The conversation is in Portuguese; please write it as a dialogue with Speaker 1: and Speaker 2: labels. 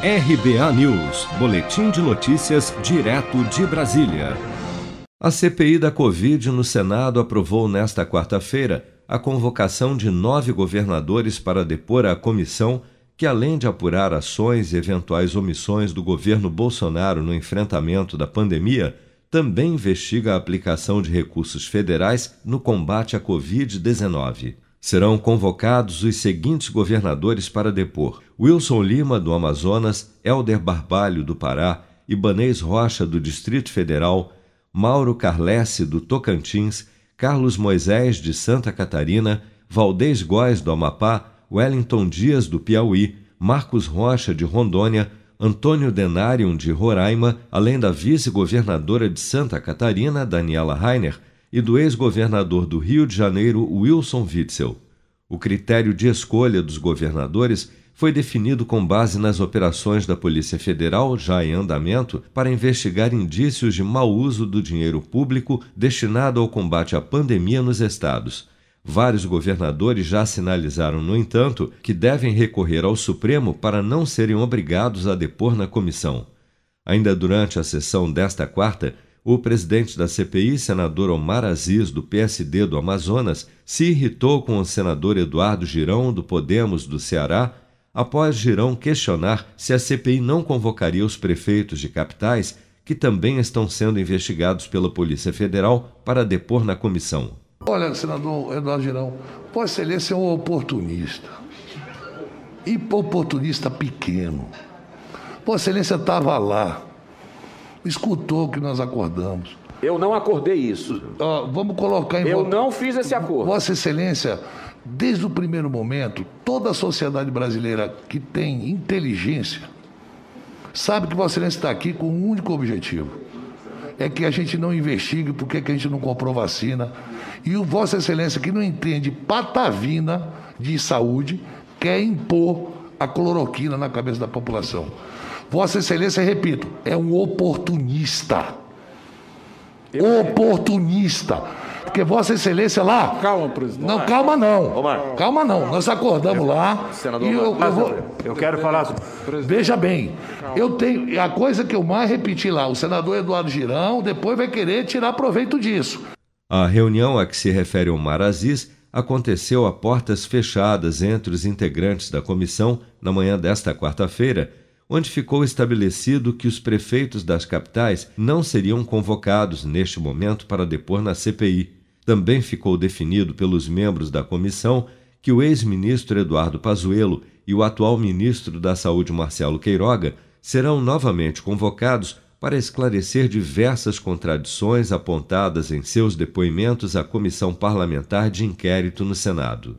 Speaker 1: RBA News, Boletim de Notícias, direto de Brasília. A CPI da Covid no Senado aprovou nesta quarta-feira a convocação de nove governadores para depor à comissão que, além de apurar ações e eventuais omissões do governo Bolsonaro no enfrentamento da pandemia, também investiga a aplicação de recursos federais no combate à Covid-19. Serão convocados os seguintes governadores para depor: Wilson Lima, do Amazonas, Helder Barbalho, do Pará, Ibanês Rocha, do Distrito Federal, Mauro Carlesse, do Tocantins, Carlos Moisés, de Santa Catarina, Valdez Góes, do Amapá, Wellington Dias, do Piauí, Marcos Rocha, de Rondônia, Antônio Denarium, de Roraima, além da vice-governadora de Santa Catarina, Daniela Rainer, e do ex-governador do Rio de Janeiro, Wilson Witzel. O critério de escolha dos governadores foi definido com base nas operações da Polícia Federal já em andamento para investigar indícios de mau uso do dinheiro público destinado ao combate à pandemia nos estados. Vários governadores já sinalizaram, no entanto, que devem recorrer ao Supremo para não serem obrigados a depor na comissão. Ainda durante a sessão desta quarta, o presidente da CPI, senador Omar Aziz, do PSD do Amazonas, se irritou com o senador Eduardo Girão, do Podemos do Ceará, após Girão questionar se a CPI não convocaria os prefeitos de capitais, que também estão sendo investigados pela Polícia Federal, para depor na comissão.
Speaker 2: Olha, senador Eduardo Girão, Vossa Excelência é um oportunista. E oportunista pequeno. Vossa Excelência estava lá escutou o que nós acordamos.
Speaker 3: Eu não acordei isso.
Speaker 2: Vamos colocar em
Speaker 3: Eu não fiz esse acordo.
Speaker 2: Vossa Excelência, desde o primeiro momento, toda a sociedade brasileira que tem inteligência sabe que Vossa Excelência está aqui com um único objetivo: é que a gente não investigue por que a gente não comprou vacina. E o Vossa Excelência, que não entende patavina de saúde, quer impor a cloroquina na cabeça da população. Vossa Excelência, repito, é um oportunista. Eu oportunista. Porque Vossa Excelência lá.
Speaker 4: Calma, presidente.
Speaker 2: Não, calma não. Omar. Calma não. Nós acordamos lá.
Speaker 3: Senador, e eu, eu, vou... eu quero falar.
Speaker 2: Veja bem, eu tenho. A coisa que eu mais repeti lá, o senador Eduardo Girão depois vai querer tirar proveito disso.
Speaker 1: A reunião a que se refere Omar Aziz aconteceu a portas fechadas entre os integrantes da comissão na manhã desta quarta-feira onde ficou estabelecido que os prefeitos das capitais não seriam convocados neste momento para depor na CPI. Também ficou definido pelos membros da comissão que o ex-ministro Eduardo Pazuello e o atual ministro da Saúde Marcelo Queiroga serão novamente convocados para esclarecer diversas contradições apontadas em seus depoimentos à comissão parlamentar de inquérito no Senado.